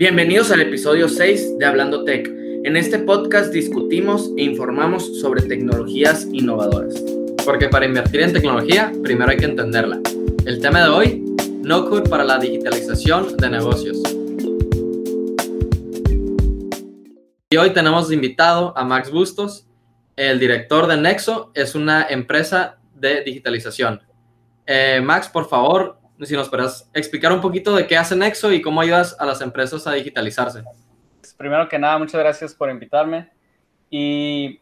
Bienvenidos al episodio 6 de Hablando Tech. En este podcast discutimos e informamos sobre tecnologías innovadoras. Porque para invertir en tecnología, primero hay que entenderla. El tema de hoy, no code para la digitalización de negocios. Y hoy tenemos invitado a Max Bustos, el director de Nexo, es una empresa de digitalización. Eh, Max, por favor, si nos puedes explicar un poquito de qué hace Nexo y cómo ayudas a las empresas a digitalizarse. Primero que nada, muchas gracias por invitarme. Y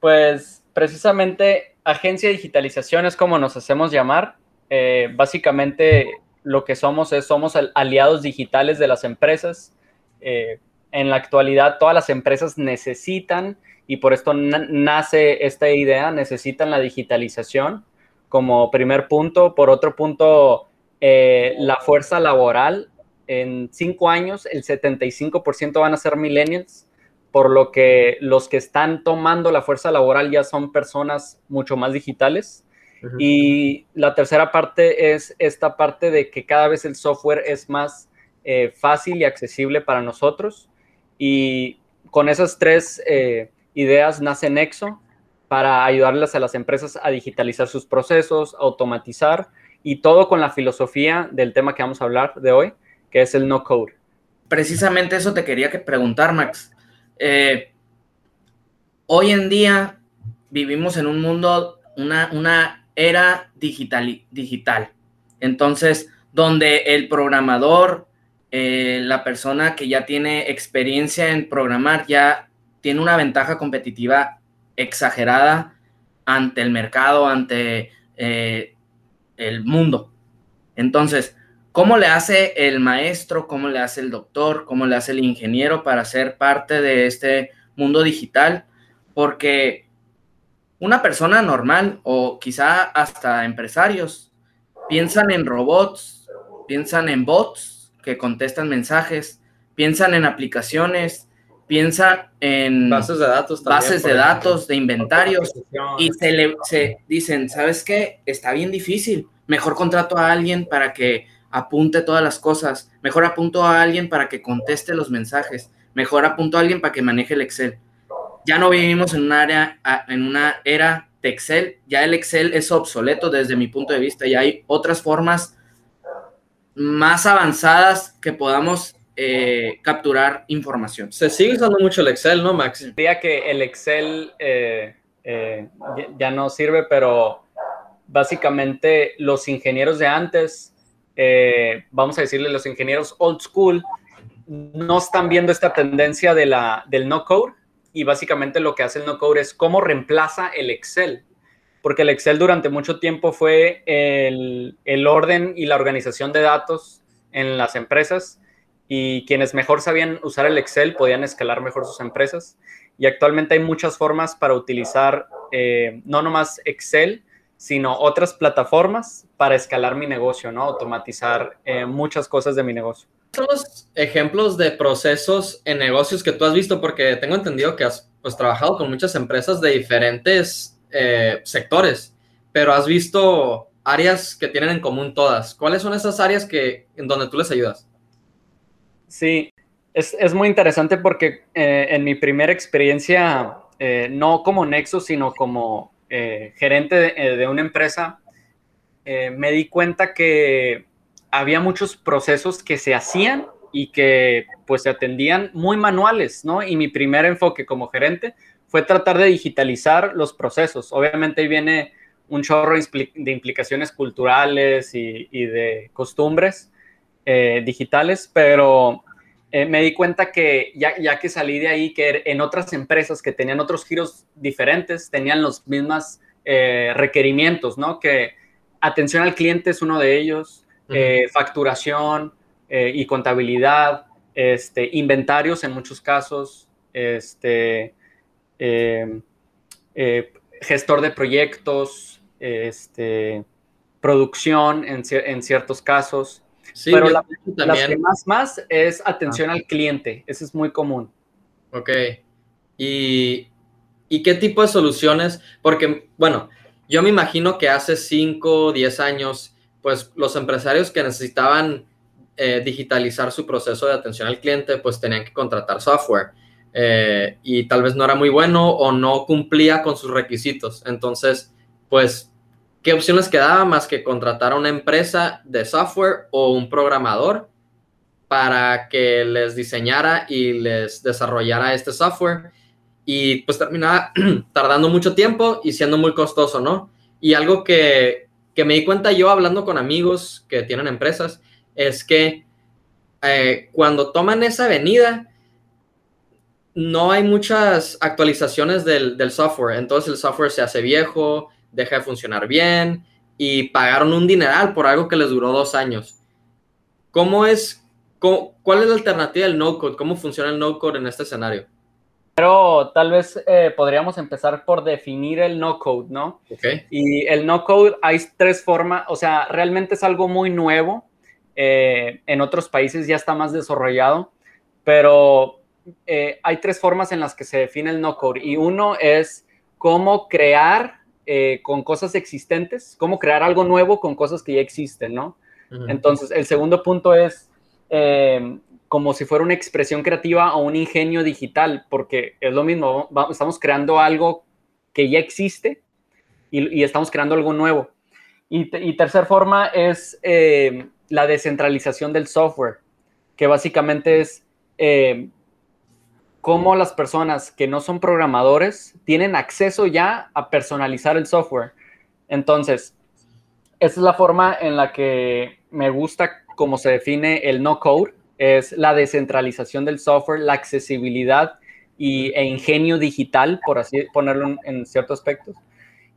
pues precisamente agencia de digitalización es como nos hacemos llamar. Eh, básicamente lo que somos es somos aliados digitales de las empresas. Eh, en la actualidad todas las empresas necesitan, y por esto nace esta idea, necesitan la digitalización como primer punto. Por otro punto, eh, la fuerza laboral en cinco años, el 75% van a ser millennials, por lo que los que están tomando la fuerza laboral ya son personas mucho más digitales. Y la tercera parte es esta parte de que cada vez el software es más eh, fácil y accesible para nosotros. Y con esas tres eh, ideas nace Nexo para ayudarles a las empresas a digitalizar sus procesos, automatizar y todo con la filosofía del tema que vamos a hablar de hoy, que es el no code. Precisamente eso te quería que preguntar, Max. Eh, hoy en día vivimos en un mundo, una, una era digital, digital. Entonces, donde el programador, eh, la persona que ya tiene experiencia en programar, ya tiene una ventaja competitiva exagerada ante el mercado, ante eh, el mundo. Entonces, ¿cómo le hace el maestro, cómo le hace el doctor, cómo le hace el ingeniero para ser parte de este mundo digital? Porque una persona normal o quizá hasta empresarios piensan en robots, piensan en bots que contestan mensajes, piensan en aplicaciones, piensan en bases de datos, bases de datos, de inventarios y se le se dicen, ¿sabes qué? Está bien difícil. Mejor contrato a alguien para que apunte todas las cosas. Mejor apunto a alguien para que conteste los mensajes. Mejor apunto a alguien para que maneje el Excel. Ya no vivimos en un área en una era de Excel. Ya el Excel es obsoleto desde mi punto de vista. Ya hay otras formas más avanzadas que podamos eh, capturar información. Se sigue usando mucho el Excel, ¿no, Max? Diría que el Excel eh, eh, ya no sirve, pero básicamente los ingenieros de antes, vamos a decirle los ingenieros old school, no están viendo esta tendencia de la, del no code y básicamente lo que hace el no code es cómo reemplaza el Excel. Porque el Excel durante mucho tiempo fue el, el orden y la organización de datos en las empresas y quienes mejor sabían usar el Excel podían escalar mejor sus empresas. Y actualmente hay muchas formas para utilizar eh, no nomás Excel, sino otras plataformas para escalar mi negocio, ¿no? Automatizar eh, muchas cosas de mi negocio. Son los ejemplos de procesos en negocios que tú has visto, porque tengo entendido que has pues, trabajado con muchas empresas de diferentes eh, sectores, pero has visto áreas que tienen en común todas. ¿Cuáles son esas áreas que, en donde tú les ayudas? Sí, es, muy interesante porque eh, en mi primera experiencia, eh, no como Nexo, sino como eh, gerente de, una empresa, me di cuenta que había muchos procesos que se hacían y que pues se atendían muy manuales, ¿no? Y mi primer enfoque como gerente fue tratar de digitalizar los procesos. Obviamente ahí viene un chorro de implicaciones culturales y de costumbres, eh, digitales, pero eh, me di cuenta que ya, ya, que salí de ahí, que en otras empresas que tenían otros giros diferentes, tenían los mismos eh, requerimientos, ¿no? Que atención al cliente es uno de ellos, facturación y contabilidad, este, inventarios en muchos casos, este, gestor de proyectos, este, producción en, en ciertos casos. Sí, pero la, que más, más es atención al cliente. Eso es muy común. Ok. ¿Y, ¿Y qué tipo de soluciones? Porque, bueno, yo me imagino que hace 5, 10 años, pues los empresarios que necesitaban eh, digitalizar su proceso de atención al cliente, pues tenían que contratar software. Eh, y tal vez no era muy bueno o no cumplía con sus requisitos. Entonces, pues, ¿qué opciones quedaba más que contratar a una empresa de software o un programador para que les diseñara y les desarrollara este software? Y pues terminaba tardando mucho tiempo y siendo muy costoso, ¿no? Y algo que, que me di cuenta yo hablando con amigos que tienen empresas es que eh, cuando toman esa avenida, no hay muchas actualizaciones del, del, software. Entonces el software se hace viejo, deja de funcionar bien y pagaron un dineral por algo que les duró dos años. ¿Cómo es, cuál es la alternativa del no-code? ¿Cómo funciona el no-code en este escenario? Pero tal vez eh, podríamos empezar por definir el no-code, ¿no? Okay. Y el no-code hay tres formas, o sea, realmente es algo muy nuevo. Eh, en otros países ya está más desarrollado, pero eh, hay tres formas en las que se define el no-code. Y uno es cómo crear con cosas existentes, cómo crear algo nuevo con cosas que ya existen, ¿no? Uh -huh. Entonces, el segundo punto es como si fuera una expresión creativa o un ingenio digital, porque es lo mismo, estamos creando algo que ya existe y, y estamos creando algo nuevo. Y, y tercer forma es eh, la descentralización del software, que básicamente es eh, cómo las personas que no son programadores tienen acceso ya a personalizar el software. Entonces, esa es la forma en la que me gusta cómo se define el no code es la descentralización del software, la accesibilidad y, e ingenio digital, por así ponerlo en, en ciertos aspectos.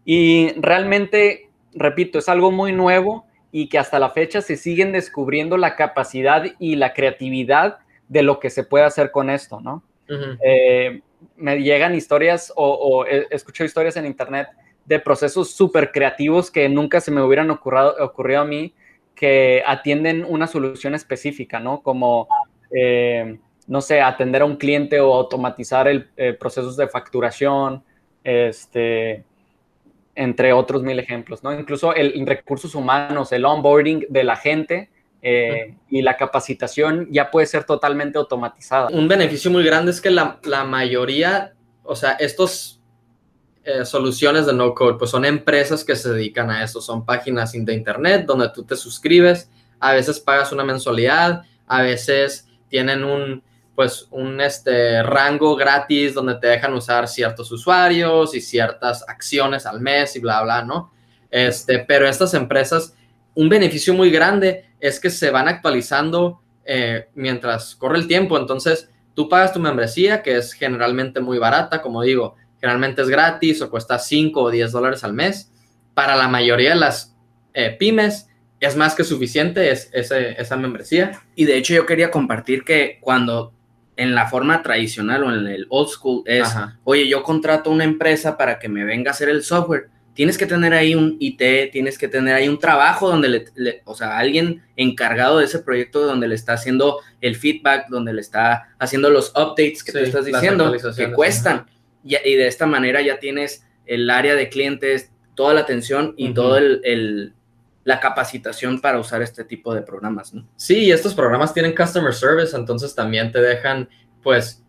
Y realmente, repito, es algo muy nuevo y que hasta la fecha se siguen descubriendo la capacidad y la creatividad de lo que se puede hacer con esto, ¿no? Eh, me llegan historias o, escucho historias en internet de procesos súper creativos que nunca se me hubieran ocurrido, ocurrido a mí, que atienden una solución específica, ¿no? Como, eh, no sé, atender a un cliente o automatizar el eh, procesos de facturación, este, entre otros mil ejemplos, ¿no? Incluso el, recursos humanos, el onboarding de la gente eh, y la capacitación ya puede ser totalmente automatizada. Un beneficio muy grande es que la, la mayoría, o sea, estos eh, soluciones de no code, pues son empresas que se dedican a eso, son páginas de internet donde tú te suscribes, a veces pagas una mensualidad, a veces tienen un pues un este rango gratis donde te dejan usar ciertos usuarios y ciertas acciones al mes y bla bla, ¿no? Este, pero estas empresas un beneficio muy grande es que se van actualizando eh, mientras corre el tiempo, entonces tú pagas tu membresía que es generalmente muy barata, como digo, generalmente es gratis o cuesta 5 o 10 dólares al mes. Para la mayoría de las eh, pymes es más que suficiente es, esa membresía. Y de hecho yo quería compartir que cuando en la forma tradicional o en el old school es, Ajá. oye, yo contrato una empresa para que me venga a hacer el software. Tienes que tener ahí un IT, tienes que tener ahí un trabajo donde, le, le, o sea, alguien encargado de ese proyecto donde le está haciendo el feedback, donde le está haciendo los updates que sí, tú estás diciendo, que cuestan. Y, y, de esta manera ya tienes el área de clientes, toda la atención y uh -huh. todo el, el, la capacitación para usar este tipo de programas. ¿no? Sí, estos programas tienen customer service, entonces también te dejan, pues,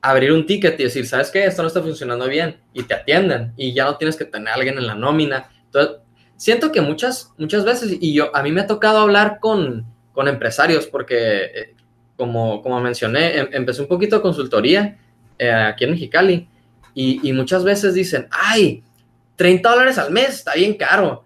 abrir un ticket y decir, ¿sabes qué? Esto no está funcionando bien y te atienden y ya no tienes que tener a alguien en la nómina. Entonces, siento que muchas, muchas veces, y yo, a mí me ha tocado hablar con, con empresarios porque, eh, como, como mencioné, em, empecé un poquito de consultoría eh, aquí en Mexicali y, y, muchas veces dicen, ay, 30 dólares al mes, está bien caro.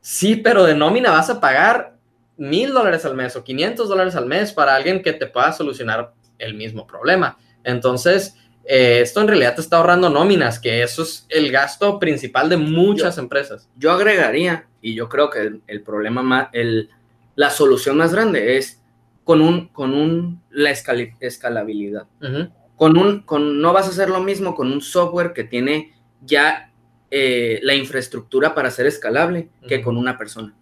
Sí, pero de nómina vas a pagar mil dólares al mes o 500 dólares al mes para alguien que te pueda solucionar el mismo problema. Entonces, eh, esto en realidad te está ahorrando nóminas, que eso es el gasto principal de muchas yo, empresas. Yo agregaría, y yo creo que el, el problema más, el, la solución más grande es con un, con un, la escal, escalabilidad. Uh -huh. con un, con, no vas a hacer lo mismo con un software que tiene ya eh, la infraestructura para ser escalable uh -huh. que con una persona.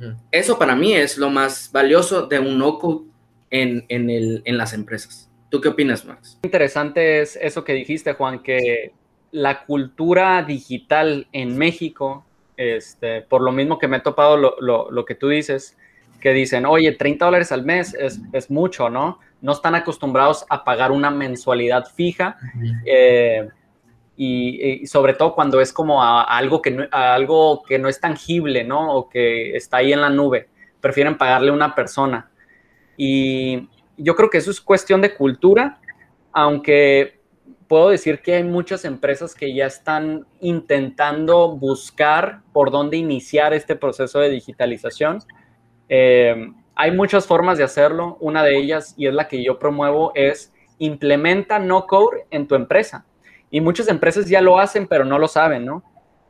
Uh -huh. Eso para mí es lo más valioso de un no-code en, en, en las empresas. ¿Tú qué opinas, Max? Interesante es eso que dijiste, Juan, que la cultura digital en México, este, por lo mismo que me he topado lo, lo, lo que tú dices, que dicen, oye, 30 dólares al mes es, es, mucho, ¿no? No están acostumbrados a pagar una mensualidad fija. Eh, y, sobre todo cuando es como algo, que no, algo que no es tangible, ¿no? O que está ahí en la nube. Prefieren pagarle a una persona. Y yo creo que eso es cuestión de cultura, aunque puedo decir que hay muchas empresas que ya están intentando buscar por dónde iniciar este proceso de digitalización. Eh, hay muchas formas de hacerlo. Una de ellas, y es la que yo promuevo, es implementa no code en tu empresa. Y muchas empresas ya lo hacen, pero no lo saben, ¿no?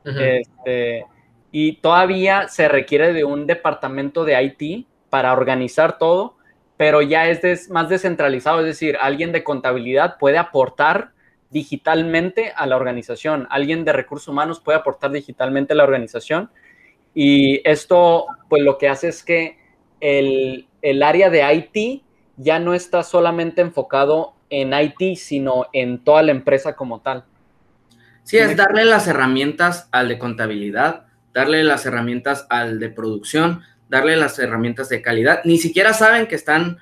este, y todavía se requiere de un departamento de IT para organizar todo, pero ya es más descentralizado, es decir, alguien de contabilidad puede aportar digitalmente a la organización, alguien de recursos humanos puede aportar digitalmente a la organización y esto pues lo que hace es que el, el área de IT ya no está solamente enfocado en IT, sino en toda la empresa como tal. Sí, es darle las herramientas al de contabilidad, darle las herramientas al de producción, darle las herramientas de calidad. Ni siquiera saben que están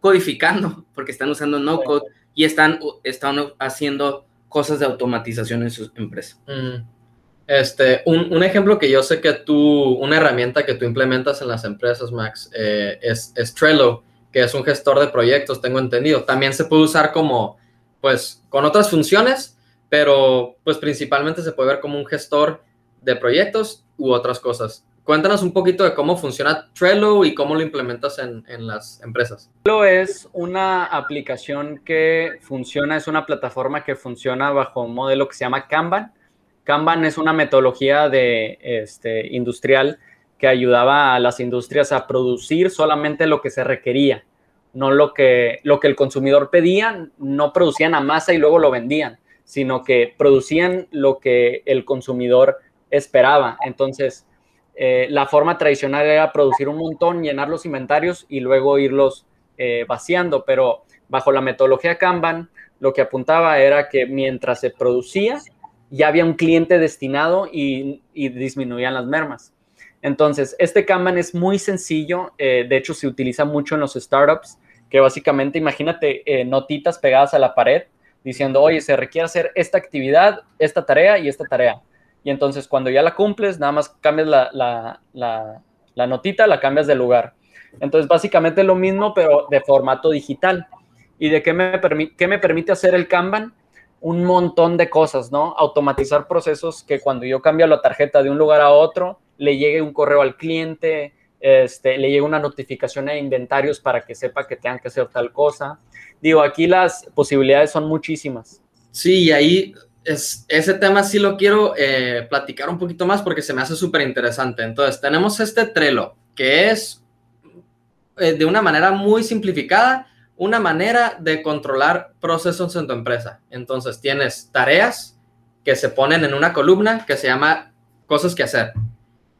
codificando porque están usando no code y están, están haciendo cosas de automatización en sus empresas. Este, un, ejemplo que yo sé que tú, una herramienta que tú implementas en las empresas, Max, eh, es, es Trello que es un gestor de proyectos, tengo entendido. También se puede usar como, pues, con otras funciones, pero pues principalmente se puede ver como un gestor de proyectos u otras cosas. Cuéntanos un poquito de cómo funciona Trello y cómo lo implementas en, en las empresas. Trello es una aplicación que funciona, es una plataforma que funciona bajo un modelo que se llama Kanban. Kanban es una metodología de, este, industrial que ayudaba a las industrias a producir solamente lo que se requería, no lo que, lo que el consumidor pedía, no producían a masa y luego lo vendían, sino que producían lo que el consumidor esperaba. Entonces, eh, la forma tradicional era producir un montón, llenar los inventarios y luego irlos eh, vaciando, pero bajo la metodología Kanban, lo que apuntaba era que mientras se producía, ya había un cliente destinado y, disminuían las mermas. Entonces, este Kanban es muy sencillo, eh, de hecho se utiliza mucho en los startups, que básicamente imagínate notitas pegadas a la pared diciendo, oye, se requiere hacer esta actividad, esta tarea y esta tarea. Y entonces cuando ya la cumples, nada más cambias la, notita, la cambias de lugar. Entonces, básicamente lo mismo, pero de formato digital. ¿Y de qué me, qué me permite hacer el Kanban? Un montón de cosas, ¿no? Automatizar procesos que cuando yo cambio la tarjeta de un lugar a otro, le llegue un correo al cliente, este, le llegue una notificación a inventarios para que sepa que tengan que hacer tal cosa. Digo, aquí las posibilidades son muchísimas. Sí, y ahí es, ese tema sí lo quiero eh, platicar un poquito más porque se me hace súper interesante. Entonces, tenemos este Trello, que es eh, de una manera muy simplificada, una manera de controlar procesos en tu empresa. Entonces, tienes tareas que se ponen en una columna que se llama cosas que hacer.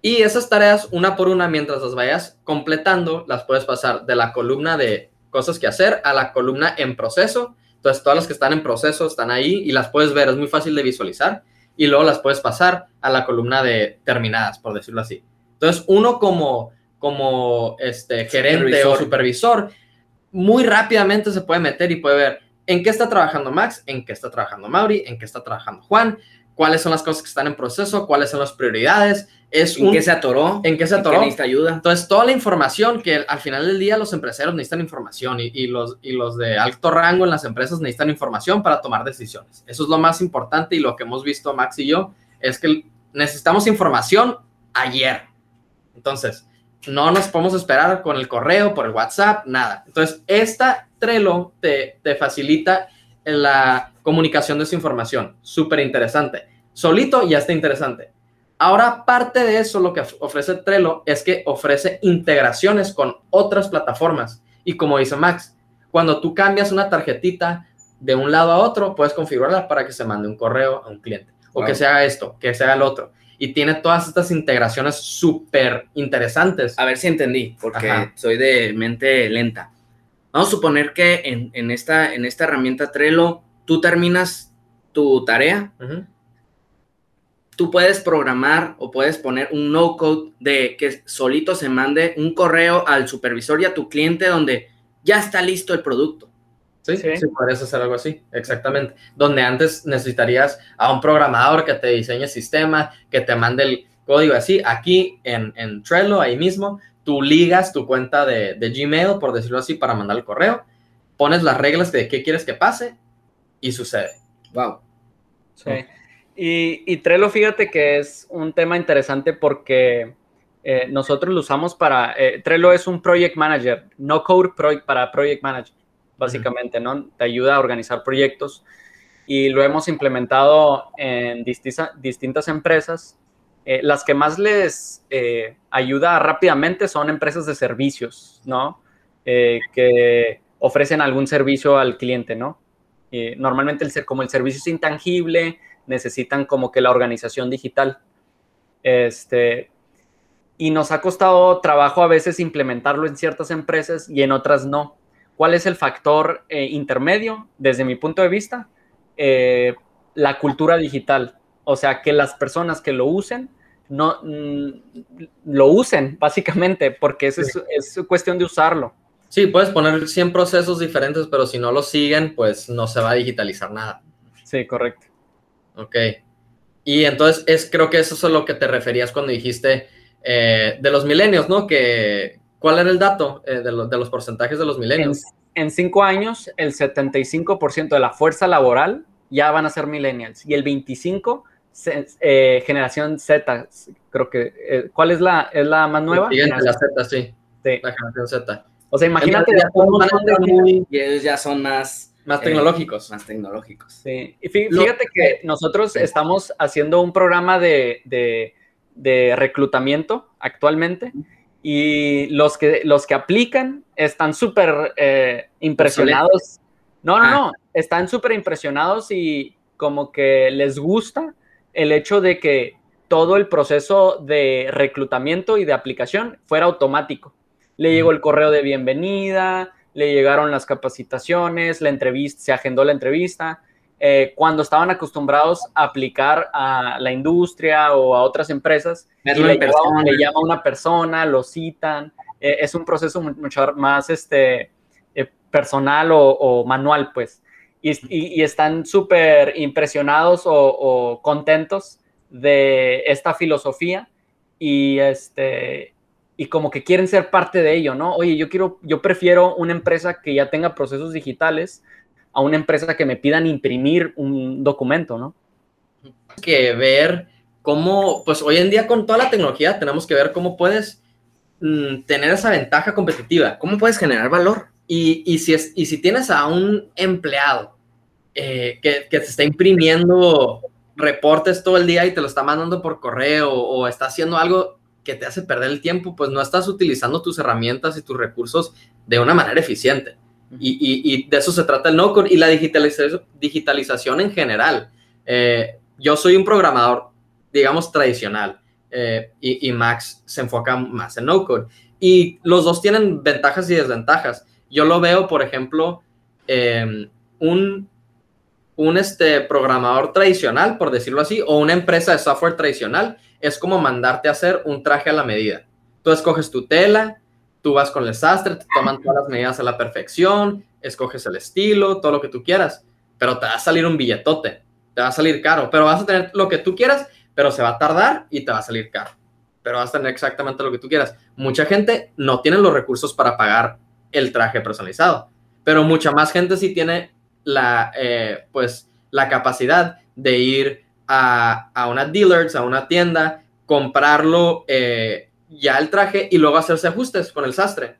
Y esas tareas, una por una, mientras las vayas completando, las puedes pasar de la columna de cosas que hacer a la columna en proceso. Entonces, todas las que están en proceso están ahí y las puedes ver, es muy fácil de visualizar. Y luego las puedes pasar a la columna de terminadas, por decirlo así. Entonces, uno como, como este, gerente o supervisor, muy rápidamente se puede meter y puede ver en qué está trabajando Max, en qué está trabajando Mauri, en qué está trabajando Juan, cuáles son las cosas que están en proceso, cuáles son las prioridades. Es ¿En qué se atoró? ¿En qué se atoró? necesita ayuda? Entonces, toda la información que al final del día los empresarios necesitan información y, los, y los de alto rango en las empresas necesitan información para tomar decisiones. Eso es lo más importante y lo que hemos visto Max y yo es que necesitamos información ayer. Entonces, no nos podemos esperar con el correo, por el WhatsApp, nada. Entonces, esta Trello te, te facilita la comunicación de esa información. Súper interesante solito ya está interesante. Ahora, parte de eso, lo que ofrece Trello es que ofrece integraciones con otras plataformas. Y como dice Max, cuando tú cambias una tarjetita de un lado a otro, puedes configurarla para que se mande un correo a un cliente. O que sea esto, que sea el otro. Y tiene todas estas integraciones súper interesantes. A ver si entendí, porque soy de mente lenta. Vamos a suponer que en, esta, en esta herramienta Trello, tú terminas tu tarea, tú puedes programar o puedes poner un no code de que solito se mande un correo al supervisor y a tu cliente donde ya está listo el producto. Sí, sí, sí, puedes hacer algo así, exactamente. Donde antes necesitarías a un programador que te diseñe el sistema, que te mande el código así. Aquí en, en Trello, ahí mismo, tú ligas tu cuenta de, de, Gmail, por decirlo así, para mandar el correo, pones las reglas de qué quieres que pase y sucede. Wow. Sí. Y, y Trello, fíjate que es un tema interesante porque eh, nosotros lo usamos para, eh, Trello es un project manager, no code para project manager, básicamente, ¿no? Te ayuda a organizar proyectos y lo hemos implementado en distintas empresas. Eh, las que más les ayuda rápidamente son empresas de servicios, ¿no? que ofrecen algún servicio al cliente, ¿no? normalmente el, como el servicio es intangible, necesitan como que la organización digital. Este, y nos ha costado trabajo a veces implementarlo en ciertas empresas y en otras no. ¿Cuál es el factor eh, intermedio desde mi punto de vista? Eh, la cultura digital. O sea, que las personas que lo usen, no mm, lo usen básicamente, porque es, es cuestión de usarlo. Sí, puedes poner 100 procesos diferentes, pero si no lo siguen, pues no se va a digitalizar nada. Sí, correcto. Ok. Y entonces es, creo que eso es a lo que te referías cuando dijiste eh, de los milenios, ¿no? Que, ¿Cuál era el dato eh, de, los porcentajes de los milenios? En, cinco años, el 75% de la fuerza laboral ya van a ser millennials y el 25% eh, generación Z, creo que. ¿Cuál es la, es la más nueva? la Z, sí. La generación Z. O sea, imagínate. y ellos ya son más más tecnológicos. Más tecnológicos. Sí. Y fíjate que nosotros estamos haciendo un programa de, de reclutamiento actualmente y los que, los que aplican están súper eh, impresionados. No, no, no, ah. están súper impresionados y como que les gusta el hecho de que todo el proceso de reclutamiento y de aplicación fuera automático. Le llegó el correo de bienvenida, le llegaron las capacitaciones, la entrevista, se agendó la entrevista. Eh, cuando estaban acostumbrados a aplicar a la industria o a otras empresas, y le, llama una persona, lo citan, eh, es un proceso mucho más este, eh, personal o, manual, pues, y, están súper impresionados o, contentos de esta filosofía. Y este y como que quieren ser parte de ello, ¿no? Oye, yo quiero, yo prefiero una empresa que ya tenga procesos digitales a una empresa que me pidan imprimir un documento, ¿no? Que ver cómo, pues hoy en día con toda la tecnología tenemos que ver cómo puedes mm, tener esa ventaja competitiva, cómo puedes generar valor. Y, si, es, y si tienes a un empleado eh, que, que te está imprimiendo reportes todo el día y te lo está mandando por correo o está haciendo algo que te hace perder el tiempo, pues no estás utilizando tus herramientas y tus recursos de una manera eficiente. Y, de eso se trata el no-code y la digitalización, digitalización en general. Eh, yo soy un programador, digamos, tradicional eh, y, Max se enfoca más en no-code. Y los dos tienen ventajas y desventajas. Yo lo veo, por ejemplo, em, un, un este, programador tradicional, por decirlo así, o una empresa de software tradicional, es como mandarte a hacer un traje a la medida. Tú escoges tu tela, tú vas con el sastre, te toman todas las medidas a la perfección, escoges el estilo, todo lo que tú quieras, pero te va a salir un billetote, te va a salir caro, pero vas a tener lo que tú quieras, pero se va a tardar y te va a salir caro, pero vas a tener exactamente lo que tú quieras. Mucha gente no tiene los recursos para pagar el traje personalizado, pero mucha más gente sí tiene la, eh, pues, la capacidad de ir a, a una dealers, a una tienda, comprarlo eh, ya el traje y luego hacerse ajustes con el sastre.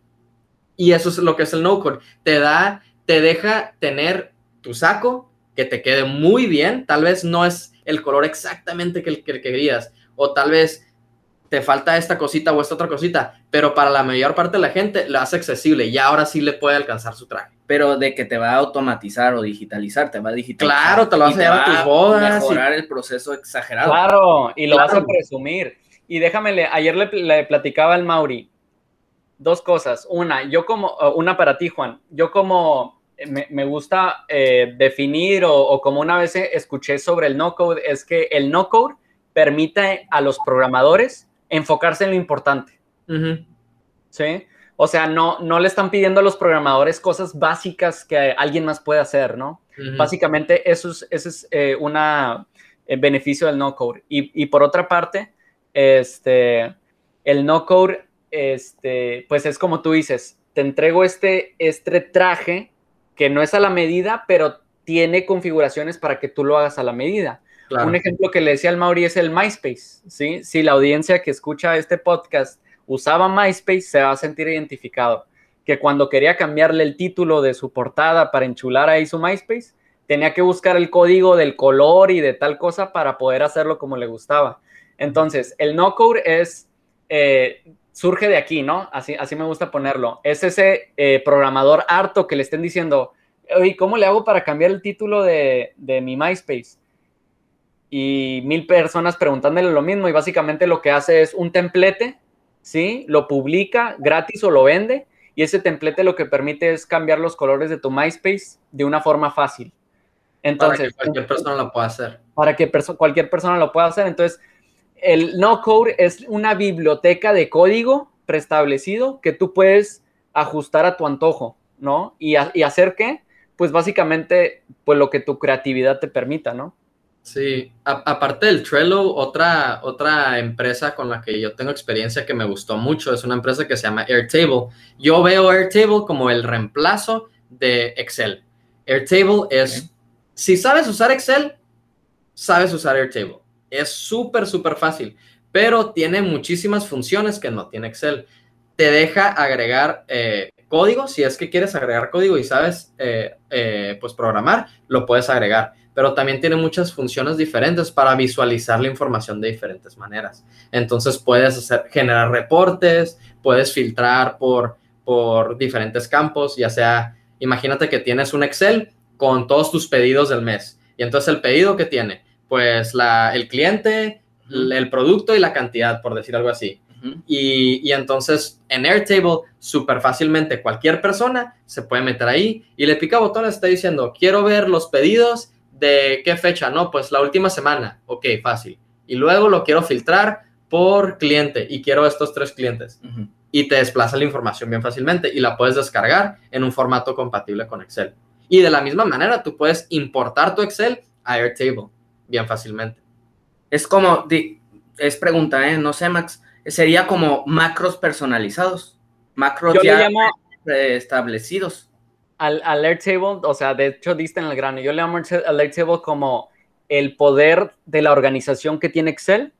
Y eso es lo que es el no-code. Te da, te deja tener tu saco que te quede muy bien. Tal vez no es el color exactamente que, que querías. O tal vez te falta esta cosita o esta otra cosita. Pero para la mayor parte de la gente lo hace accesible y ahora sí le puede alcanzar su traje. Pero de que te va a automatizar o digitalizar, te va a digitalizar. Claro, te lo vas a llevar a tus bodas. Mejorar el proceso exagerado. Claro, y lo vas a presumir. Y déjame, ayer le, platicaba al Mauri dos cosas. Una, yo como, una para ti, Juan. Yo como me, gusta eh, definir o, como una vez escuché sobre el no-code, es que el no-code permite a los programadores enfocarse en lo importante. ¿Sí? O sea, no, no le están pidiendo a los programadores cosas básicas que alguien más puede hacer, ¿no? Básicamente, eso es, ese es eh, un eh, beneficio del no-code. Y, por otra parte, este, el no-code, este, pues es como tú dices, te entrego este, este traje que no es a la medida, pero tiene configuraciones para que tú lo hagas a la medida. Un ejemplo que le decía al Mauri es el MySpace, ¿sí? Si la audiencia que escucha este podcast usaba MySpace, se va a sentir identificado. Que cuando quería cambiarle el título de su portada para enchular ahí su MySpace, tenía que buscar el código del color y de tal cosa para poder hacerlo como le gustaba. Entonces, el no-code es, eh, surge de aquí, ¿no? Así, así me gusta ponerlo. Es ese eh, programador harto que le estén diciendo, oye, ¿cómo le hago para cambiar el título de, de mi MySpace? Y mil personas preguntándole lo mismo y básicamente lo que hace es un templete, ¿sí? Lo publica gratis o lo vende y ese templete lo que permite es cambiar los colores de tu MySpace de una forma fácil. Entonces, para que cualquier persona lo pueda hacer. Para que cualquier persona lo pueda hacer. Entonces, el no code es una biblioteca de código preestablecido que tú puedes ajustar a tu antojo, ¿no? Y, y hacer qué? Pues básicamente, pues lo que tu creatividad te permita, ¿no? Sí, aparte del Trello, otra, otra empresa con la que yo tengo experiencia que me gustó mucho es una empresa que se llama Airtable. Yo veo Airtable como el reemplazo de Excel. Airtable es, si sabes usar Excel, sabes usar Airtable. Es súper, súper fácil, pero tiene muchísimas funciones que no tiene Excel. Te deja agregar eh, código, si es que quieres agregar código y sabes, eh, eh, pues programar, lo puedes agregar pero también tiene muchas funciones diferentes para visualizar la información de diferentes maneras. Entonces puedes hacer, generar reportes, puedes filtrar por, por diferentes campos, ya sea, imagínate que tienes un Excel con todos tus pedidos del mes. Y entonces el pedido que tiene, pues la, el cliente, el producto y la cantidad, por decir algo así. Y, y, entonces en Airtable, súper fácilmente cualquier persona se puede meter ahí y le pica botón, está diciendo, quiero ver los pedidos ¿De qué fecha? No, pues la última semana. Ok, fácil. Y luego lo quiero filtrar por cliente y quiero estos tres clientes. Y te desplaza la información bien fácilmente y la puedes descargar en un formato compatible con Excel. Y de la misma manera, tú puedes importar tu Excel a Airtable bien fácilmente. Es como, es pregunta, ¿eh? no sé, Max, sería como macros personalizados, macros ya establecidos al alert table, o sea, de hecho diste en el grano. Yo le llamo alert table como el poder de la organización que tiene Excel,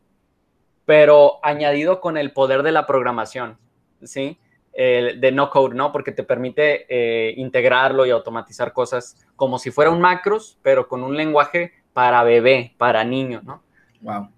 pero añadido con el poder de la programación, ¿sí? de no code, ¿no? Porque te permite eh, integrarlo y automatizar cosas como si fuera un macros, pero con un lenguaje para bebé, para niño, ¿no? Wow.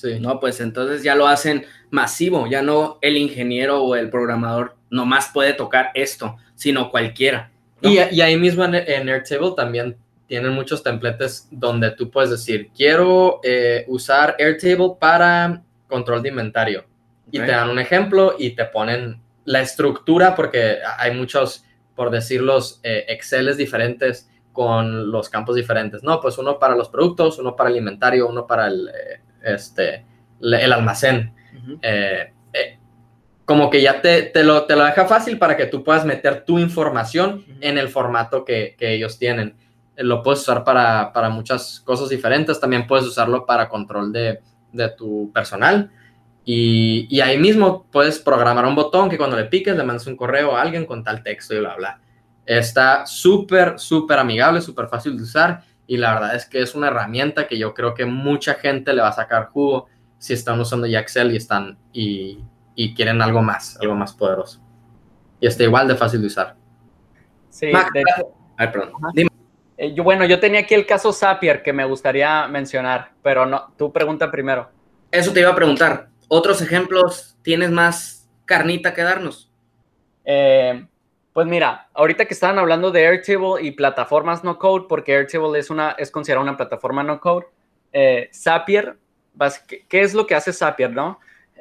Sí. No, pues entonces ya lo hacen masivo, ya no el ingeniero o el programador nomás puede tocar esto, sino cualquiera. Y, ahí mismo en, Airtable también tienen muchos templates donde tú puedes decir, quiero eh, usar Airtable para control de inventario. Y te dan un ejemplo y te ponen la estructura, porque hay muchos, por decirlos, eh, Exceles diferentes con los campos diferentes. No, pues uno para los productos, uno para el inventario, uno para el, eh, este, el almacén como que ya te, te, lo, te lo deja fácil para que tú puedas meter tu información en el formato que, que ellos tienen. Eh, lo puedes usar para, para, muchas cosas diferentes, también puedes usarlo para control de, de tu personal. Y, y, ahí mismo puedes programar un botón que cuando le piques le mandes un correo a alguien con tal texto y bla, bla. Está súper, súper amigable, súper fácil de usar y la verdad es que es una herramienta que yo creo que mucha gente le va a sacar jugo si están usando ya Excel y están y, y quieren algo más, algo más poderoso. Y está igual de fácil de usar. Sí, de hecho, Ay, perdón. Dime. Eh, yo, bueno, yo tenía aquí el caso Zapier que me gustaría mencionar, pero no, tú pregunta primero. Eso te iba a preguntar. ¿Otros ejemplos tienes más carnita que darnos? Eh, pues mira, ahorita que estaban hablando de Airtable y plataformas no code, porque Airtable es, una, es considerada una plataforma no code, eh, Zapier, ¿qué es lo que hace Zapier, no?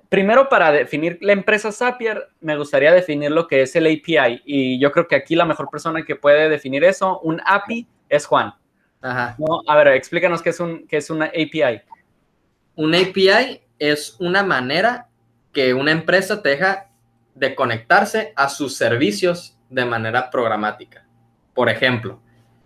primero para definir la empresa Zapier, me gustaría definir lo que es el API. Y yo creo que aquí la mejor persona que puede definir eso, un API, es Juan. Ajá. A ver, explícanos qué es, un, qué es una API. Un API es una manera que una empresa te deja de conectarse a sus servicios de manera programática. Por ejemplo,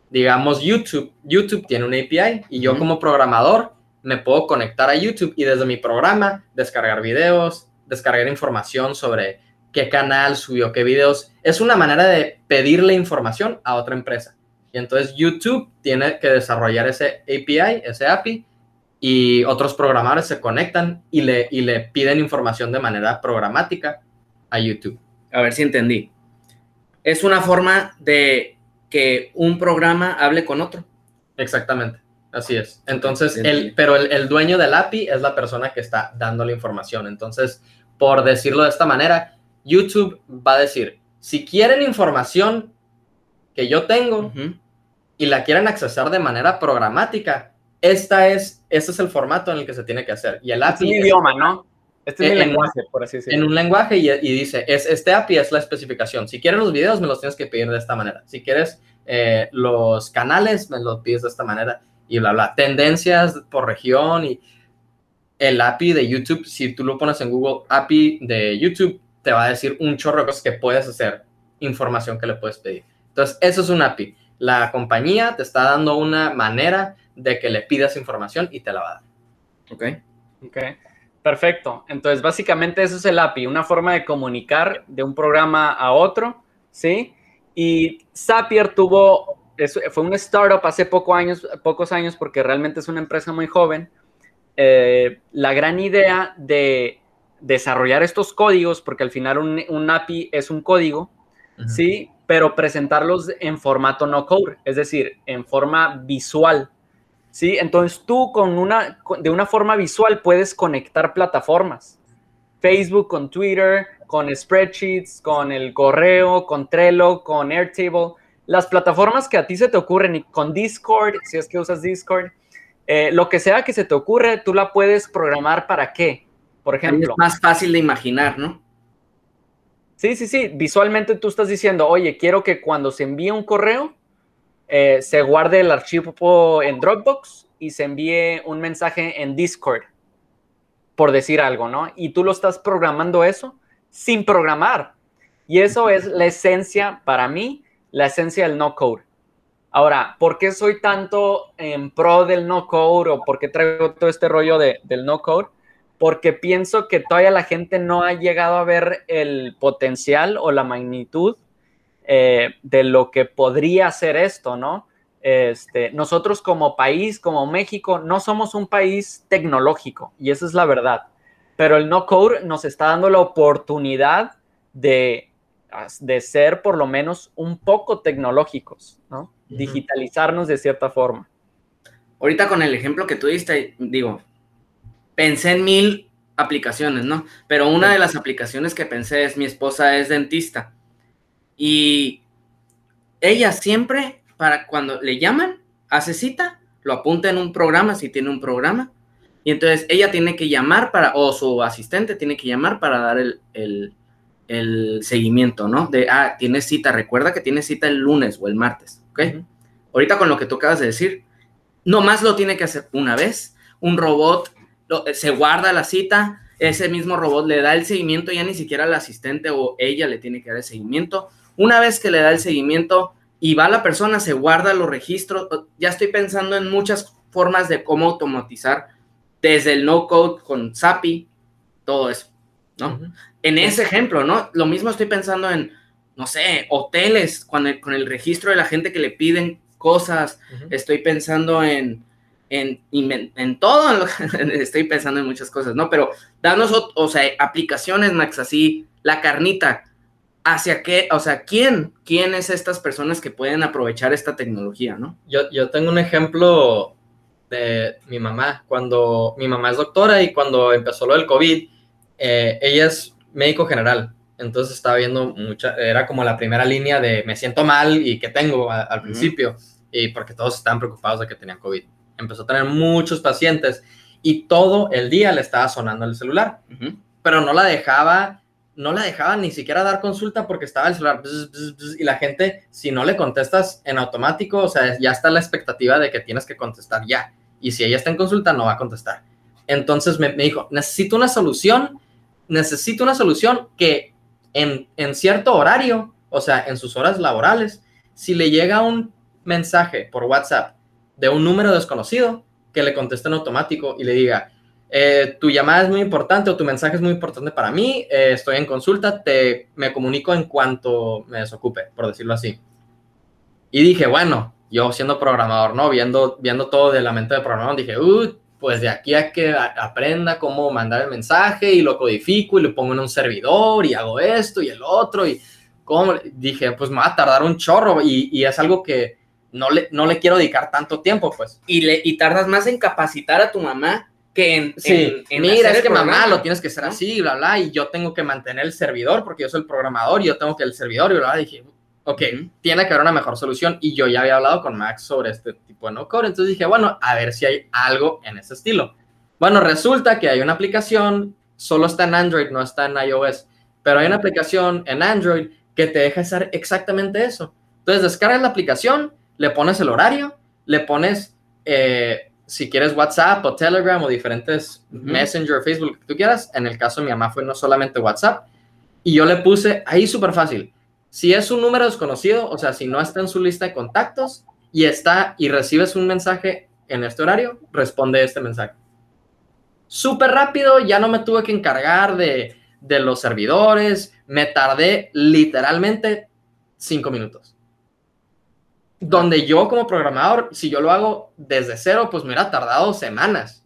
digamos YouTube. YouTube tiene un API y yo como programador me puedo conectar a YouTube y desde mi programa descargar videos, descargar información sobre qué canal subió qué videos. Es una manera de pedirle información a otra empresa. Y entonces YouTube tiene que desarrollar ese API, ese API, y otros programadores se conectan y le, y le piden información de manera programática a YouTube. A ver si entendí. Es una forma de que un programa hable con otro. Exactamente. Así es. Entonces, el, pero el, el, dueño del API es la persona que está dando la información. Entonces, por decirlo de esta manera, YouTube va a decir, si quieren información que yo tengo y la quieren accesar de manera programática, esta es, este es el formato en el que se tiene que hacer. Y el API... Es un idioma, ¿no? Este es en, lenguaje, por así decirlo. En un lenguaje y, y, dice, es, este API es la especificación. Si quieres los videos, me los tienes que pedir de esta manera. Si quieres eh, los canales, me los pides de esta manera y bla, bla. Tendencias por región y el API de YouTube, si tú lo pones en Google API de YouTube, te va a decir un chorro de cosas que puedes hacer, información que le puedes pedir. Entonces, eso es un API. La compañía te está dando una manera de que le pidas información y te la va a dar. Ok. Ok. Perfecto. Entonces, básicamente eso es el API, una forma de comunicar de un programa a otro, ¿sí? Y Zapier tuvo fue un startup hace poco años, pocos años porque realmente es una empresa muy joven. Eh, la gran idea de desarrollar estos códigos, porque al final un, API es un código, ¿sí? Pero presentarlos en formato no code, es decir, en forma visual, ¿sí? Entonces tú con una, de una forma visual puedes conectar plataformas. Facebook con Twitter, con spreadsheets, con el correo, con Trello, con Airtable las plataformas que a ti se te ocurren, con Discord, si es que usas Discord, eh, lo que sea que se te ocurre, tú la puedes programar para qué. Por ejemplo. Es más fácil de imaginar, ¿no? Sí, sí, sí. Visualmente tú estás diciendo, oye, quiero que cuando se envíe un correo, eh, se guarde el archivo en Dropbox y se envíe un mensaje en Discord, por decir algo, ¿no? Y tú lo estás programando eso sin programar. Y eso es la esencia para mí la esencia del no code. Ahora, ¿por qué soy tanto en pro del no code o por qué traigo todo este rollo del no code? Porque pienso que todavía la gente no ha llegado a ver el potencial o la magnitud eh, de lo que podría ser esto, ¿no? Este, nosotros como país, como México, no somos un país tecnológico y esa es la verdad. Pero el no code nos está dando la oportunidad de de ser por lo menos un poco tecnológicos, ¿no? Digitalizarnos de cierta forma. Ahorita con el ejemplo que tú diste, digo, pensé en mil aplicaciones, ¿no? Pero una de las aplicaciones que pensé es mi esposa es dentista y ella siempre, para cuando le llaman, hace cita, lo apunta en un programa, si tiene un programa, y entonces ella tiene que llamar para, o su asistente tiene que llamar para dar el, el seguimiento, ¿no? De, ah, tienes cita, recuerda que tienes cita el lunes o el martes, ¿ok? Ahorita con lo que tú acabas de decir, no más lo tiene que hacer una vez, un robot eh, se guarda la cita, ese mismo robot le da el seguimiento, ya ni siquiera el asistente o ella le tiene que dar el seguimiento. Una vez que le da el seguimiento y va la persona, se guarda los registros, ya estoy pensando en muchas formas de cómo automatizar desde el no code con SAPI, todo eso, ¿no? en ese ejemplo, ¿no? Lo mismo estoy pensando en, no sé, hoteles, con el, con el registro de la gente que le piden cosas, estoy pensando en, en, en, todo, estoy pensando en muchas cosas, ¿no? Pero danos, o, sea, aplicaciones, Max, así, la carnita, ¿hacia qué? O sea, ¿quién? ¿Quién es estas personas que pueden aprovechar esta tecnología, no? Yo, yo tengo un ejemplo de mi mamá, cuando mi mamá es doctora y cuando empezó lo del COVID, eh, ella es médico general. Entonces estaba viendo mucha, era como la primera línea de me siento mal y qué tengo al principio, y porque todos estaban preocupados de que tenían COVID. Empezó a tener muchos pacientes y todo el día le estaba sonando el celular, pero no la dejaba, no la dejaba ni siquiera dar consulta porque estaba el celular y la gente, si no le contestas en automático, o sea, ya está la expectativa de que tienes que contestar ya. Y si ella está en consulta, no va a contestar. Entonces me, me dijo, necesito una solución, necesito una solución que en, en cierto horario, o sea, en sus horas laborales, si le llega un mensaje por WhatsApp de un número desconocido, que le conteste en automático y le diga, eh, tu llamada es muy importante o tu mensaje es muy importante para mí, eh, estoy en consulta, te, me comunico en cuanto me desocupe, por decirlo así. Y dije, bueno, yo siendo programador, ¿no? Viendo, viendo todo de la mente de programador, dije, uh, pues de aquí a que aprenda cómo mandar el mensaje y lo codifico y lo pongo en un servidor y hago esto y el otro y cómo, dije, pues me va a tardar un chorro y, y es algo que no le, no le quiero dedicar tanto tiempo, pues. Y, le, y tardas más en capacitar a tu mamá que en, Sí, en, en mira, es que mamá lo tienes que hacer ¿no? así, bla, bla, y yo tengo que mantener el servidor porque yo soy el programador y yo tengo que el servidor y bla, bla, dije, ok, tiene que haber una mejor solución y yo ya había hablado con Max sobre este tipo de no-code, entonces dije, bueno, a ver si hay algo en ese estilo. Bueno, resulta que hay una aplicación, solo está en Android, no está en iOS, pero hay una aplicación en Android que te deja hacer exactamente eso. Entonces descargas la aplicación, le pones el horario, le pones, eh, si quieres WhatsApp o Telegram o diferentes Ujú. Messenger, Facebook, que tú quieras. En el caso de mi mamá fue no solamente WhatsApp. Y yo le puse ahí súper fácil. Si es un número desconocido, o sea, si no está en su lista de contactos y está y recibes un mensaje en este horario, responde este mensaje. Súper rápido, ya no me tuve que encargar de, de los servidores, me tardé literalmente cinco minutos. Donde yo como programador, si yo lo hago desde cero, pues me hubiera tardado semanas.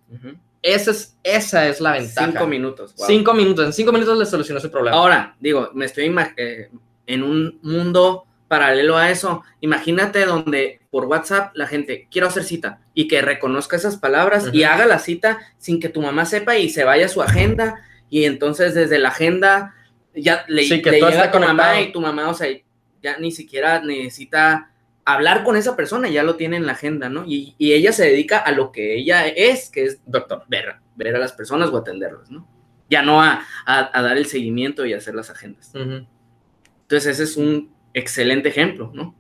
Esa es, esa es la ventaja. Cinco minutos. wow. Cinco minutos. En cinco minutos le solucionó ese problema. Ahora, digo, me estoy eh, en un mundo paralelo a eso. Imagínate donde por WhatsApp la gente quiero hacer cita y que reconozca esas palabras y haga la cita sin que tu mamá sepa y se vaya a su agenda y entonces desde la agenda ya le, Sí, que le llega a tu mamá y tu mamá, o sea, ya ni siquiera necesita hablar con esa persona, ya lo tiene en la agenda, ¿no? Y, y ella se dedica a lo que ella es, que es Doctor. ver, ver a las personas o atenderlas, ¿no? Ya no a, a- a dar el seguimiento y hacer las agendas. Ujú. Entonces ese es un excelente ejemplo, ¿no?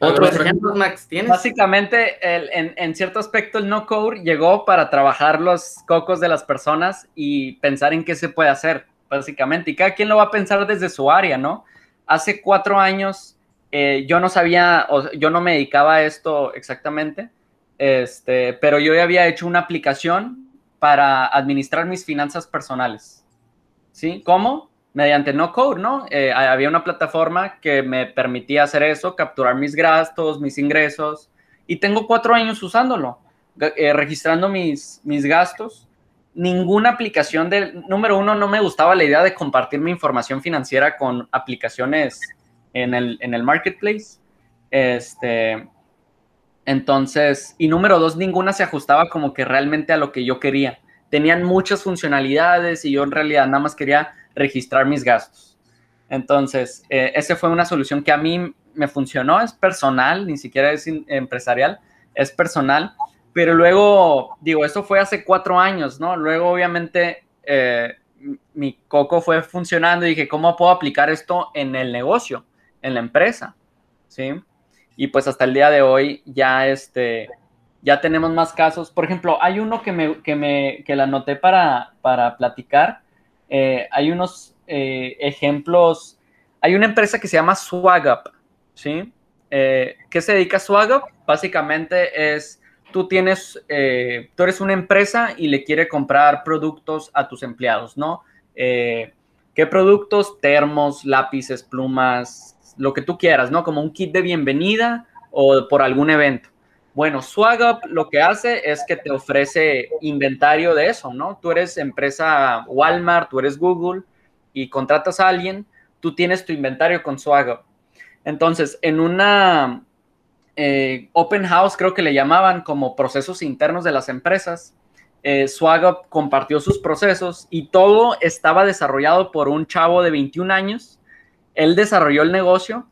¿Algún Otros otro ejemplos, Max, ¿tienes? Básicamente, el- en, en cierto aspecto, el no code llegó para trabajar los cocos de las personas y pensar en qué se puede hacer, básicamente. Y cada quien lo va a pensar desde su área, ¿no? Hace cuatro años eh, yo no sabía, o yo no me dedicaba a esto exactamente, este, pero yo ya había hecho una aplicación para administrar mis finanzas personales. ¿Sí? ¿Cómo? Mediante no code, ¿no? Eh, había una plataforma que me permitía hacer eso, capturar mis gastos, mis ingresos, y tengo cuatro años usándolo, eh, registrando mis, mis gastos. Ninguna aplicación del número uno no me gustaba la idea de compartir mi información financiera con aplicaciones en el, en el marketplace. Este, entonces, y número dos, ninguna se ajustaba como que realmente a lo que yo quería. Tenían muchas funcionalidades y yo en realidad nada más quería registrar mis gastos. Entonces, eh, esa fue una solución que a mí me funcionó, es personal, ni siquiera es empresarial, es personal. Pero luego, digo, eso fue hace cuatro años, ¿no? Luego, obviamente, eh, mi coco fue funcionando y dije, ¿cómo puedo aplicar esto en el negocio, en la empresa? ¿Sí? Y pues hasta el día de hoy ya, este, ya tenemos más casos. Por ejemplo, hay uno que me, que me que la anoté para, para platicar. Eh, hay unos eh, ejemplos. Hay una empresa que se llama SwagUp, ¿sí? Eh, ¿Qué se dedica a SwagUp? Básicamente es, tú tienes, tú eres una empresa y le quiere comprar productos a tus empleados, ¿no? ¿Qué productos? Termos, lápices, plumas, lo que tú quieras, ¿no? Como un kit de bienvenida o por algún evento. Bueno, SwagUp lo que hace es que te ofrece inventario de eso, ¿no? Tú eres empresa Walmart, tú eres Google y contratas a alguien, tú tienes tu inventario con SwagUp. Entonces, en una eh, open house, creo que le llamaban como procesos internos de las empresas, eh, SwagUp compartió sus procesos y todo estaba desarrollado por un chavo de 21 años. Él desarrolló el negocio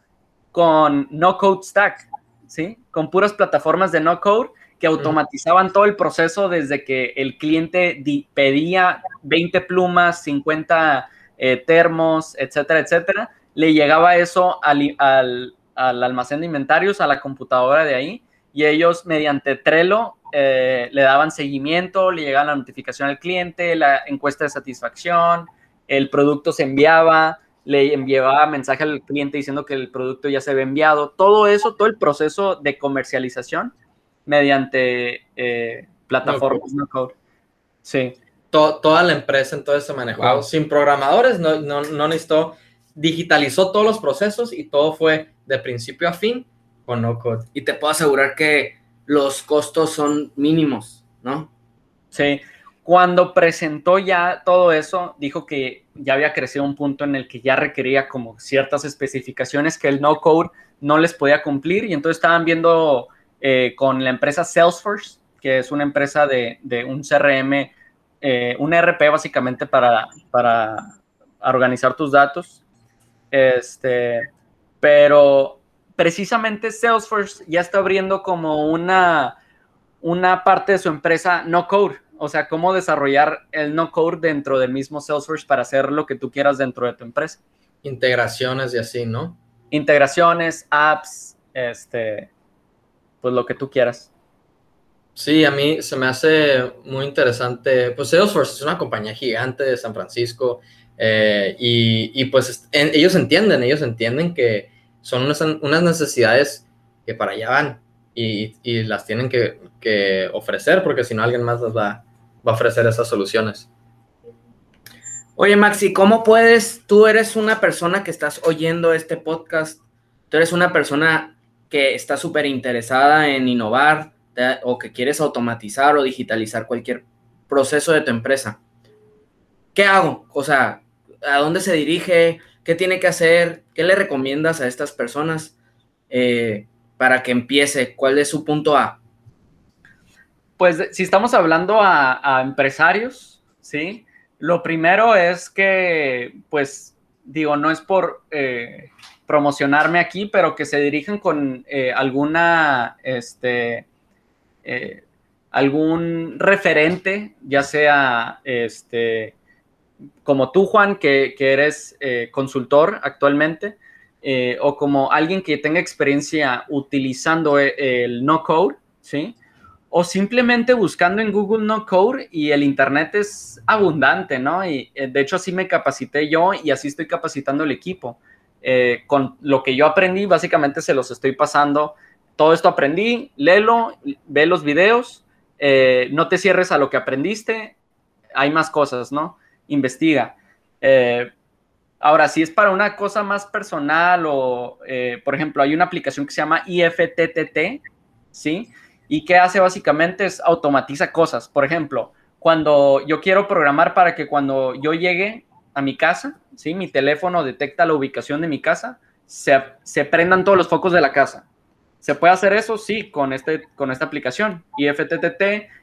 con no code stack, ¿sí? Con puras plataformas de no code que automatizaban todo el proceso desde que el cliente pedía 20 plumas, 50 eh, termos, etcétera, etcétera. Le llegaba eso al, al- al almacén de inventarios, a la computadora de ahí, y ellos mediante Trello eh, le daban seguimiento, le llegaba la notificación al cliente, la encuesta de satisfacción, el producto se enviaba, le enviaba mensaje al cliente diciendo que el producto ya se había enviado. Todo eso, todo el proceso de comercialización mediante eh, plataformas no code. Sí. toda la empresa entonces se manejó sin programadores, no, no, no necesitó, digitalizó todos los procesos y todo fue de principio a fin con no code. Y te puedo asegurar que los costos son mínimos, ¿no? Sí. Cuando presentó ya todo eso, dijo que ya había crecido un punto en el que ya requería como ciertas especificaciones que el no code no les podía cumplir y entonces estaban viendo eh, con la empresa Salesforce, que es una empresa de, un CRM, eh, un ERP básicamente para, para organizar tus datos. Este, pero precisamente Salesforce ya está abriendo como una, una parte de su empresa no code o sea, cómo desarrollar el no code dentro del mismo Salesforce para hacer lo que tú quieras dentro de tu empresa. Integraciones y así, ¿no? Integraciones, apps, este, pues lo que tú quieras. Sí, a mí se me hace muy interesante. Pues Salesforce es una compañía gigante de San Francisco eh, y, pues ellos entienden, ellos entienden que son unas necesidades que para allá van y, y las tienen que, que, ofrecer porque si no alguien más las va, va a ofrecer esas soluciones. Oye, Maxi, ¿cómo puedes? Tú eres una persona que estás oyendo este podcast, tú eres una persona que está súper interesada en innovar o que quieres automatizar o digitalizar cualquier proceso de tu empresa. ¿Qué hago? O sea, ¿a dónde se dirige? ¿Qué tiene que hacer? ¿Qué le recomiendas a estas personas eh, para que empiece? ¿Cuál es su punto A? Pues si estamos hablando a, empresarios, ¿sí? Lo primero es que, pues, digo, no es por eh, promocionarme aquí, pero que se dirijan con eh, alguna, este, eh, algún referente, ya sea, este, como tú, Juan, que, que eres consultor actualmente, o como alguien que tenga experiencia utilizando el no code, ¿sí? O simplemente buscando en Google No Code y el Internet es abundante, ¿no? Y eh, de hecho así me capacité yo y así estoy capacitando el equipo. Eh, con lo que yo aprendí, básicamente se los estoy pasando. Todo esto aprendí, léelo, ve los videos, eh, no te cierres a lo que aprendiste, hay más cosas, ¿no? Investiga. ahora, si es para una cosa más personal o, por ejemplo, hay una aplicación que se llama IFTTT, ¿sí? ¿Y qué hace básicamente? Es automatiza cosas. Por ejemplo, cuando yo quiero programar para que cuando yo llegue a mi casa, ¿sí? mi teléfono detecta la ubicación de mi casa, se, se prendan todos los focos de la casa. ¿Se puede hacer eso? Sí, con, este, con esta aplicación. Y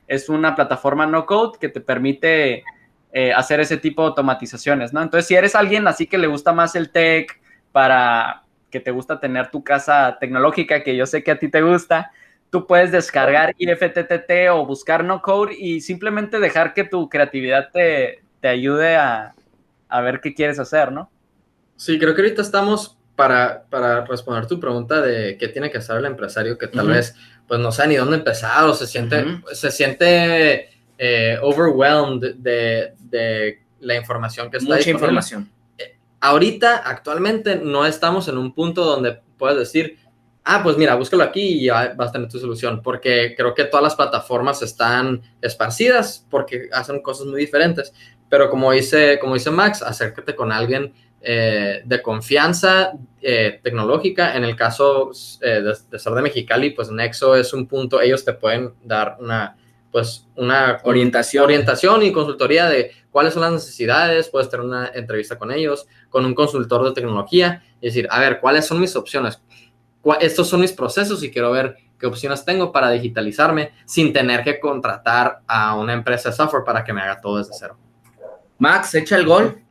es una plataforma no code que te permite eh, hacer ese tipo de automatizaciones, ¿no? Entonces, si eres alguien así que le gusta más el tech, para que te gusta tener tu casa tecnológica, que yo sé que a ti te gusta, tú puedes descargar IFTTT o buscar no code y simplemente dejar que tu creatividad te, ayude a, ver qué quieres hacer, ¿no? Sí, creo que ahorita estamos para, para responder tu pregunta de qué tiene que hacer el empresario que tal vez pues no sabe ni dónde empezar o se siente, se siente eh, overwhelmed de, la información que está Mucha información. Eh, ahorita, actualmente, no estamos en un punto donde puedes decir, ah, pues mira, búscalo aquí y vas a tener tu solución, porque creo que todas las plataformas están esparcidas porque hacen cosas muy diferentes. Pero como dice, como dice Max, acércate con alguien eh, de confianza eh, tecnológica. En el caso eh, de, ser de Mexicali, pues Nexo es un punto, ellos te pueden dar una, pues una orientación. orientación y consultoría de cuáles son las necesidades, puedes tener una entrevista con ellos, con un consultor de tecnología y decir, a ver, ¿cuáles son mis opciones? Estos son mis procesos y quiero ver qué opciones tengo para digitalizarme sin tener que contratar a una empresa de software para que me haga todo desde cero. Max, echa el gol.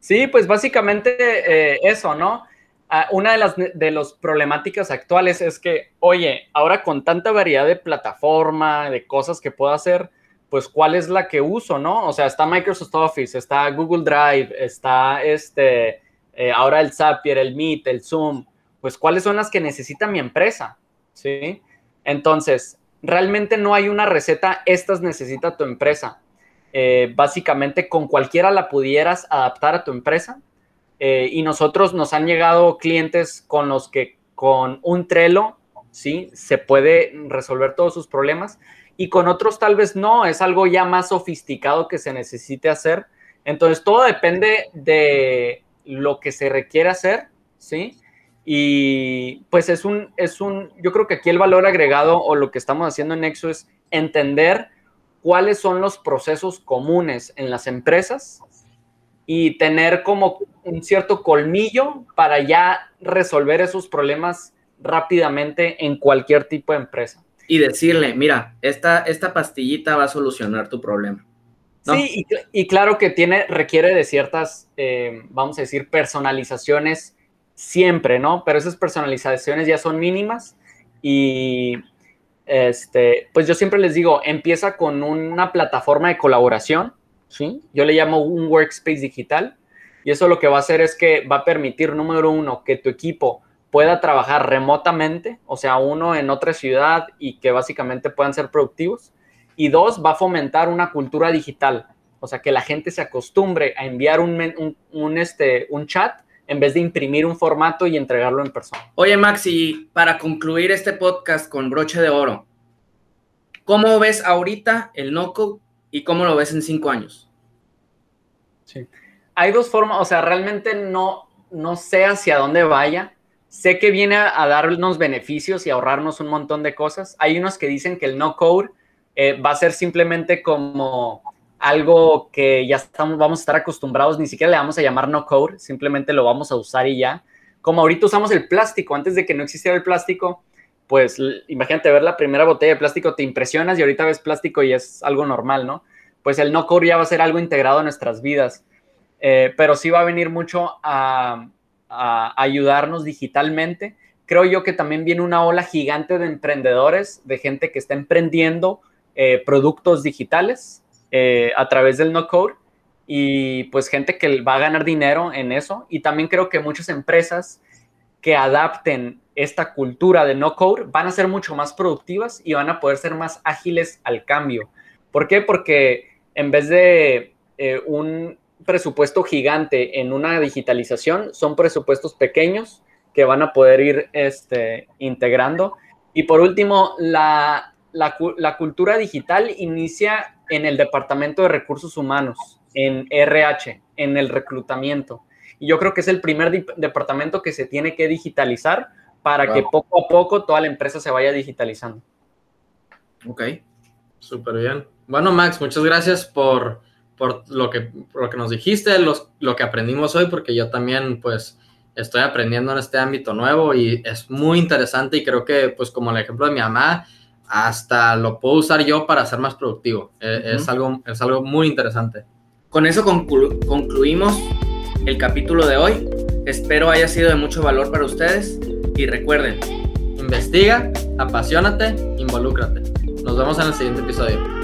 Sí, pues básicamente eh, eso, ¿no? Ah, una de las de los problemáticas actuales es que, oye, ahora con tanta variedad de plataforma, de cosas que puedo hacer, pues cuál es la que uso, ¿no? O sea, está Microsoft Office, está Google Drive, está este, eh, ahora el Zapier, el Meet, el Zoom pues cuáles son las que necesita mi empresa, ¿sí? Entonces, realmente no hay una receta, estas necesita tu empresa. Eh, básicamente con cualquiera la pudieras adaptar a tu empresa. Eh, y nosotros nos han llegado clientes con los que con un Trello, ¿sí? Se puede resolver todos sus problemas. Y con otros tal vez no, es algo ya más sofisticado que se necesite hacer. Entonces, todo depende de lo que se requiere hacer, ¿sí? Y pues es un, es un, yo creo que aquí el valor agregado o lo que estamos haciendo en Nexo es entender cuáles son los procesos comunes en las empresas y tener como un cierto colmillo para ya resolver esos problemas rápidamente en cualquier tipo de empresa. Y decirle, mira, esta, esta pastillita va a solucionar tu problema. Sí, y, claro que tiene, requiere de ciertas, eh, vamos a decir, personalizaciones siempre, ¿no? Pero esas personalizaciones ya son mínimas y este, pues yo siempre les digo, empieza con una plataforma de colaboración, ¿sí? Yo le llamo un workspace digital y eso lo que va a hacer es que va a permitir, número uno, que tu equipo pueda trabajar remotamente, o sea, uno en otra ciudad y que básicamente puedan ser productivos. Y dos, va a fomentar una cultura digital, o sea, que la gente se acostumbre a enviar un, un, este, un chat en vez de imprimir un formato y entregarlo en persona. Oye, Maxi, para concluir este podcast con broche de oro, ¿cómo ves ahorita el no-code y cómo lo ves en cinco años? Sí. Hay dos formas, o sea, realmente no, no sé hacia dónde vaya. Sé que viene a, darnos beneficios y ahorrarnos un montón de cosas. Hay unos que dicen que el no-code eh, va a ser simplemente como algo que ya estamos, vamos a estar acostumbrados, ni siquiera le vamos a llamar no code, simplemente lo vamos a usar y ya. Como ahorita usamos el plástico, antes de que no existiera el plástico, pues imagínate ver la primera botella de plástico, te impresionas y ahorita ves plástico y es algo normal, ¿no? Pues el no code ya va a ser algo integrado en nuestras vidas, eh, pero sí va a venir mucho a, ayudarnos digitalmente. Creo yo que también viene una ola gigante de emprendedores, de gente que está emprendiendo eh, productos digitales, eh, a través del no code y pues gente que va a ganar dinero en eso. Y también creo que muchas empresas que adapten esta cultura de no code van a ser mucho más productivas y van a poder ser más ágiles al cambio. ¿Por qué? Porque en vez de eh, un presupuesto gigante en una digitalización, son presupuestos pequeños que van a poder ir este, integrando. Y por último, la, la cultura digital inicia en el Departamento de Recursos Humanos, en RH, en el reclutamiento. Y yo creo que es el primer departamento que se tiene que digitalizar para que poco a poco toda la empresa se vaya digitalizando. Ok, súper bien. Bueno, Max, muchas gracias por, por, lo, que, lo que nos dijiste, lo que aprendimos hoy, porque yo también, pues, estoy aprendiendo en este ámbito nuevo y es muy interesante y creo que, pues, como el ejemplo de mi mamá, hasta lo puedo usar yo para ser más productivo. E, es, algo, es algo muy interesante. Con eso concluimos el capítulo de hoy. Espero haya sido de mucho valor para ustedes y recuerden, investiga, apasionate, involúcrate. Nos vemos en el siguiente episodio.